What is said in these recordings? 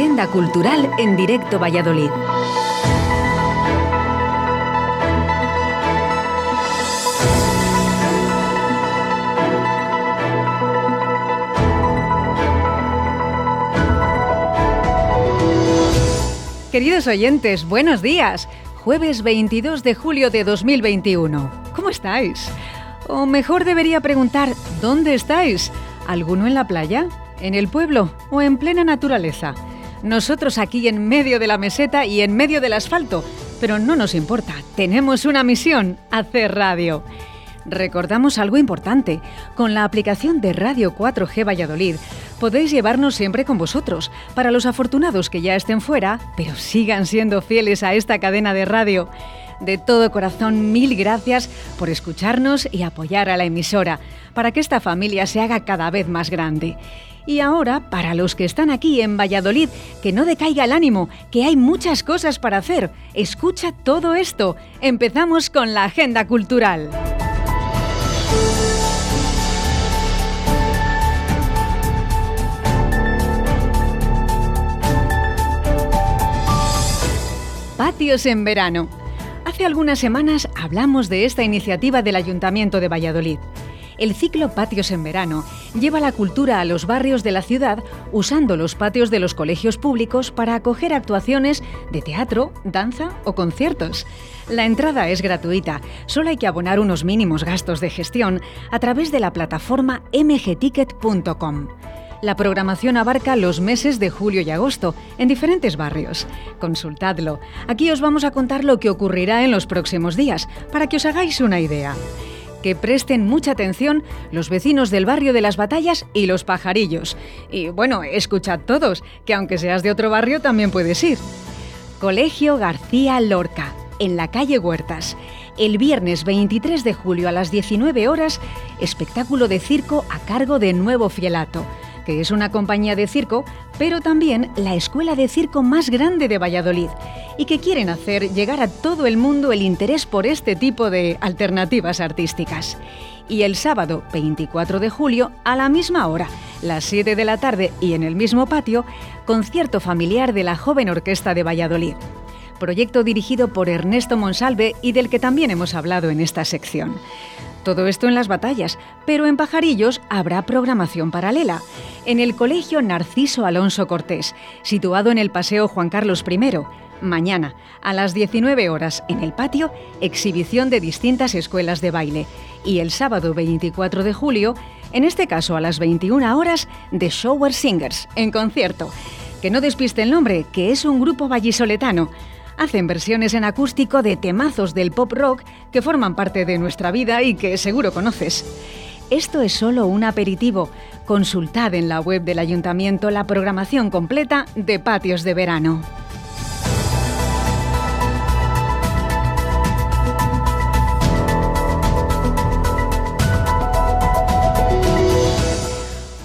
Agenda Cultural en Directo Valladolid. Queridos oyentes, buenos días. Jueves 22 de julio de 2021. ¿Cómo estáis? O mejor debería preguntar, ¿dónde estáis? ¿Alguno en la playa? ¿En el pueblo? ¿O en plena naturaleza? Nosotros aquí en medio de la meseta y en medio del asfalto. Pero no nos importa, tenemos una misión, hacer radio. Recordamos algo importante. Con la aplicación de Radio 4G Valladolid podéis llevarnos siempre con vosotros, para los afortunados que ya estén fuera, pero sigan siendo fieles a esta cadena de radio. De todo corazón, mil gracias por escucharnos y apoyar a la emisora, para que esta familia se haga cada vez más grande. Y ahora, para los que están aquí en Valladolid, que no decaiga el ánimo, que hay muchas cosas para hacer. Escucha todo esto. Empezamos con la agenda cultural. Patios en verano. Hace algunas semanas hablamos de esta iniciativa del Ayuntamiento de Valladolid. El ciclo Patios en Verano lleva la cultura a los barrios de la ciudad usando los patios de los colegios públicos para acoger actuaciones de teatro, danza o conciertos. La entrada es gratuita, solo hay que abonar unos mínimos gastos de gestión a través de la plataforma mgticket.com. La programación abarca los meses de julio y agosto en diferentes barrios. Consultadlo. Aquí os vamos a contar lo que ocurrirá en los próximos días, para que os hagáis una idea. Que presten mucha atención los vecinos del barrio de las batallas y los pajarillos. Y bueno, escuchad todos, que aunque seas de otro barrio también puedes ir. Colegio García Lorca, en la calle Huertas. El viernes 23 de julio a las 19 horas, espectáculo de circo a cargo de Nuevo Fielato que es una compañía de circo, pero también la escuela de circo más grande de Valladolid, y que quieren hacer llegar a todo el mundo el interés por este tipo de alternativas artísticas. Y el sábado 24 de julio, a la misma hora, las 7 de la tarde y en el mismo patio, concierto familiar de la Joven Orquesta de Valladolid proyecto dirigido por Ernesto Monsalve y del que también hemos hablado en esta sección. Todo esto en las batallas, pero en Pajarillos habrá programación paralela. En el Colegio Narciso Alonso Cortés, situado en el Paseo Juan Carlos I, mañana, a las 19 horas, en el patio, exhibición de distintas escuelas de baile. Y el sábado 24 de julio, en este caso a las 21 horas, The Shower Singers, en concierto. Que no despiste el nombre, que es un grupo vallisoletano hacen versiones en acústico de temazos del pop rock que forman parte de nuestra vida y que seguro conoces. Esto es solo un aperitivo. Consultad en la web del ayuntamiento la programación completa de patios de verano.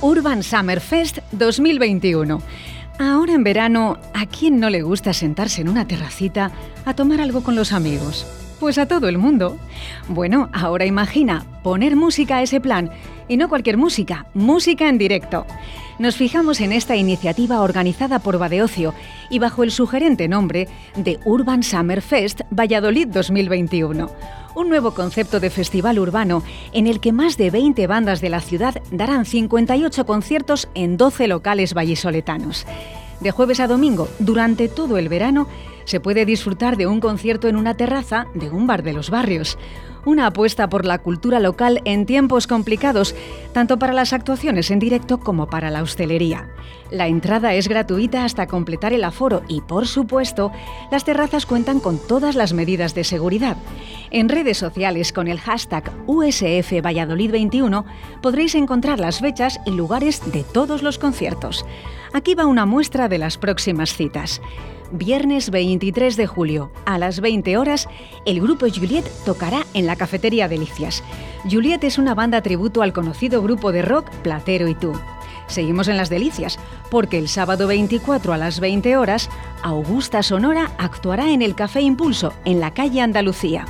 Urban Summer Fest 2021 Ahora en verano, ¿a quién no le gusta sentarse en una terracita a tomar algo con los amigos? Pues a todo el mundo. Bueno, ahora imagina poner música a ese plan y no cualquier música, música en directo. Nos fijamos en esta iniciativa organizada por Badeocio y bajo el sugerente nombre de Urban Summer Fest Valladolid 2021 un nuevo concepto de festival urbano en el que más de 20 bandas de la ciudad darán 58 conciertos en 12 locales vallisoletanos. De jueves a domingo, durante todo el verano, se puede disfrutar de un concierto en una terraza de un bar de los barrios una apuesta por la cultura local en tiempos complicados, tanto para las actuaciones en directo como para la hostelería. La entrada es gratuita hasta completar el aforo y, por supuesto, las terrazas cuentan con todas las medidas de seguridad. En redes sociales con el hashtag USF Valladolid 21 podréis encontrar las fechas y lugares de todos los conciertos. Aquí va una muestra de las próximas citas viernes 23 de julio, a las 20 horas, el grupo Juliet tocará en la cafetería Delicias. Juliet es una banda tributo al conocido grupo de rock Platero y tú. Seguimos en las delicias, porque el sábado 24 a las 20 horas, Augusta Sonora actuará en el Café Impulso, en la calle Andalucía.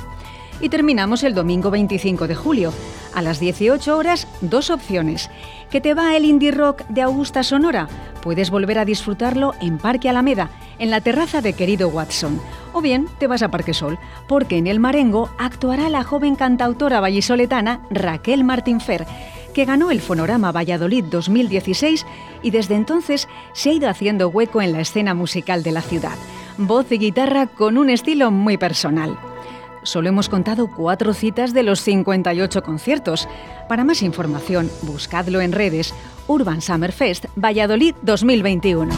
Y terminamos el domingo 25 de julio. A las 18 horas, dos opciones. ¿Qué te va el indie rock de Augusta Sonora? Puedes volver a disfrutarlo en Parque Alameda, en la terraza de Querido Watson. O bien te vas a Parque Sol, porque en el Marengo actuará la joven cantautora vallisoletana Raquel Martín Fer, que ganó el Fonorama Valladolid 2016 y desde entonces se ha ido haciendo hueco en la escena musical de la ciudad. Voz y guitarra con un estilo muy personal. Solo hemos contado cuatro citas de los 58 conciertos. Para más información, buscadlo en redes Urban Summer Fest Valladolid 2021.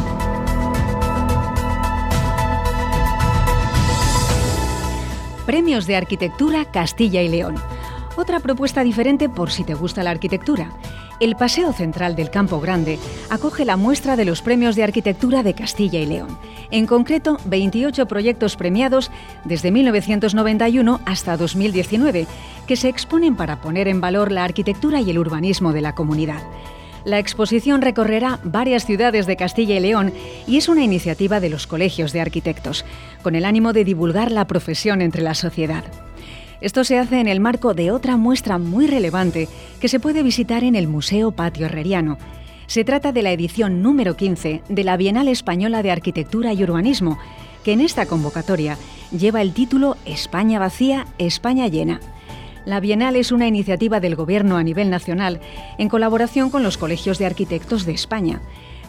Premios de Arquitectura Castilla y León. Otra propuesta diferente por si te gusta la arquitectura. El Paseo Central del Campo Grande acoge la muestra de los premios de arquitectura de Castilla y León. En concreto, 28 proyectos premiados desde 1991 hasta 2019, que se exponen para poner en valor la arquitectura y el urbanismo de la comunidad. La exposición recorrerá varias ciudades de Castilla y León y es una iniciativa de los colegios de arquitectos, con el ánimo de divulgar la profesión entre la sociedad. Esto se hace en el marco de otra muestra muy relevante que se puede visitar en el Museo Patio Herreriano. Se trata de la edición número 15 de la Bienal Española de Arquitectura y Urbanismo, que en esta convocatoria lleva el título España vacía, España llena. La Bienal es una iniciativa del Gobierno a nivel nacional en colaboración con los colegios de arquitectos de España.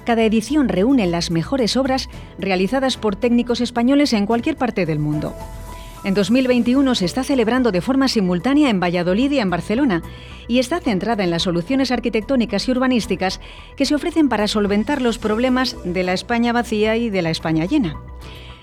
Cada edición reúne las mejores obras realizadas por técnicos españoles en cualquier parte del mundo. En 2021 se está celebrando de forma simultánea en Valladolid y en Barcelona y está centrada en las soluciones arquitectónicas y urbanísticas que se ofrecen para solventar los problemas de la España vacía y de la España llena.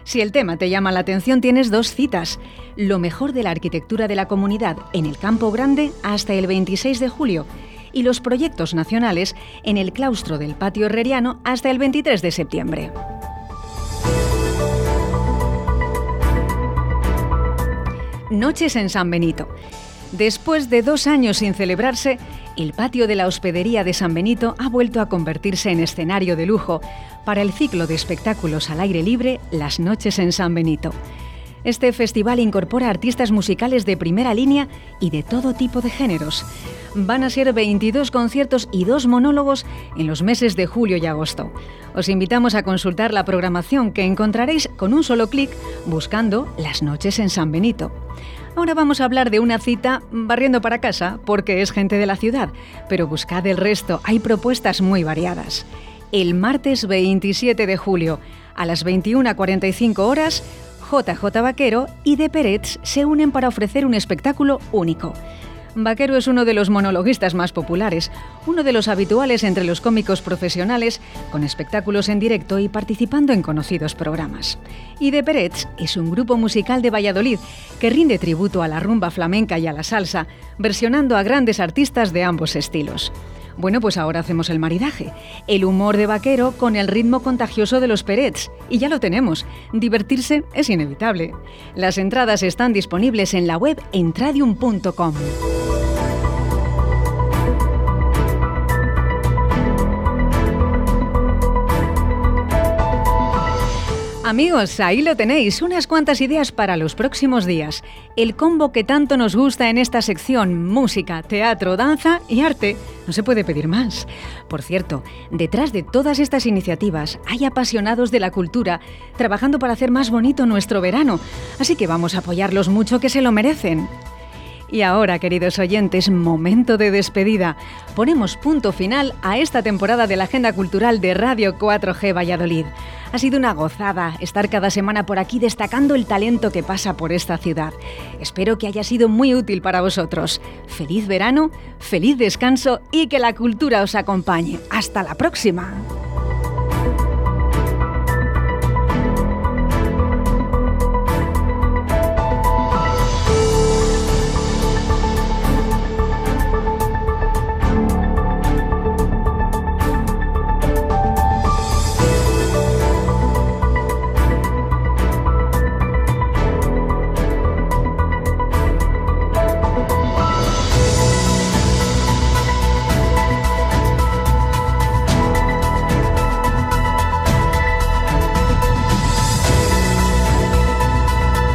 Si el tema te llama la atención, tienes dos citas. Lo mejor de la arquitectura de la comunidad en el Campo Grande hasta el 26 de julio y los proyectos nacionales en el claustro del Patio Herreriano hasta el 23 de septiembre. Noches en San Benito. Después de dos años sin celebrarse, el patio de la hospedería de San Benito ha vuelto a convertirse en escenario de lujo para el ciclo de espectáculos al aire libre Las Noches en San Benito. Este festival incorpora artistas musicales de primera línea y de todo tipo de géneros. Van a ser 22 conciertos y dos monólogos en los meses de julio y agosto. Os invitamos a consultar la programación que encontraréis con un solo clic buscando Las Noches en San Benito. Ahora vamos a hablar de una cita barriendo para casa, porque es gente de la ciudad, pero buscad el resto, hay propuestas muy variadas. El martes 27 de julio, a las 21.45 horas, JJ Vaquero y De Peretz se unen para ofrecer un espectáculo único. Vaquero es uno de los monologuistas más populares, uno de los habituales entre los cómicos profesionales, con espectáculos en directo y participando en conocidos programas. Y De Peretz es un grupo musical de Valladolid que rinde tributo a la rumba flamenca y a la salsa, versionando a grandes artistas de ambos estilos. Bueno, pues ahora hacemos el maridaje. El humor de vaquero con el ritmo contagioso de los Perets. Y ya lo tenemos. Divertirse es inevitable. Las entradas están disponibles en la web entradium.com. Amigos, ahí lo tenéis, unas cuantas ideas para los próximos días. El combo que tanto nos gusta en esta sección, música, teatro, danza y arte. No se puede pedir más. Por cierto, detrás de todas estas iniciativas hay apasionados de la cultura trabajando para hacer más bonito nuestro verano, así que vamos a apoyarlos mucho que se lo merecen. Y ahora, queridos oyentes, momento de despedida. Ponemos punto final a esta temporada de la Agenda Cultural de Radio 4G Valladolid. Ha sido una gozada estar cada semana por aquí destacando el talento que pasa por esta ciudad. Espero que haya sido muy útil para vosotros. Feliz verano, feliz descanso y que la cultura os acompañe. Hasta la próxima.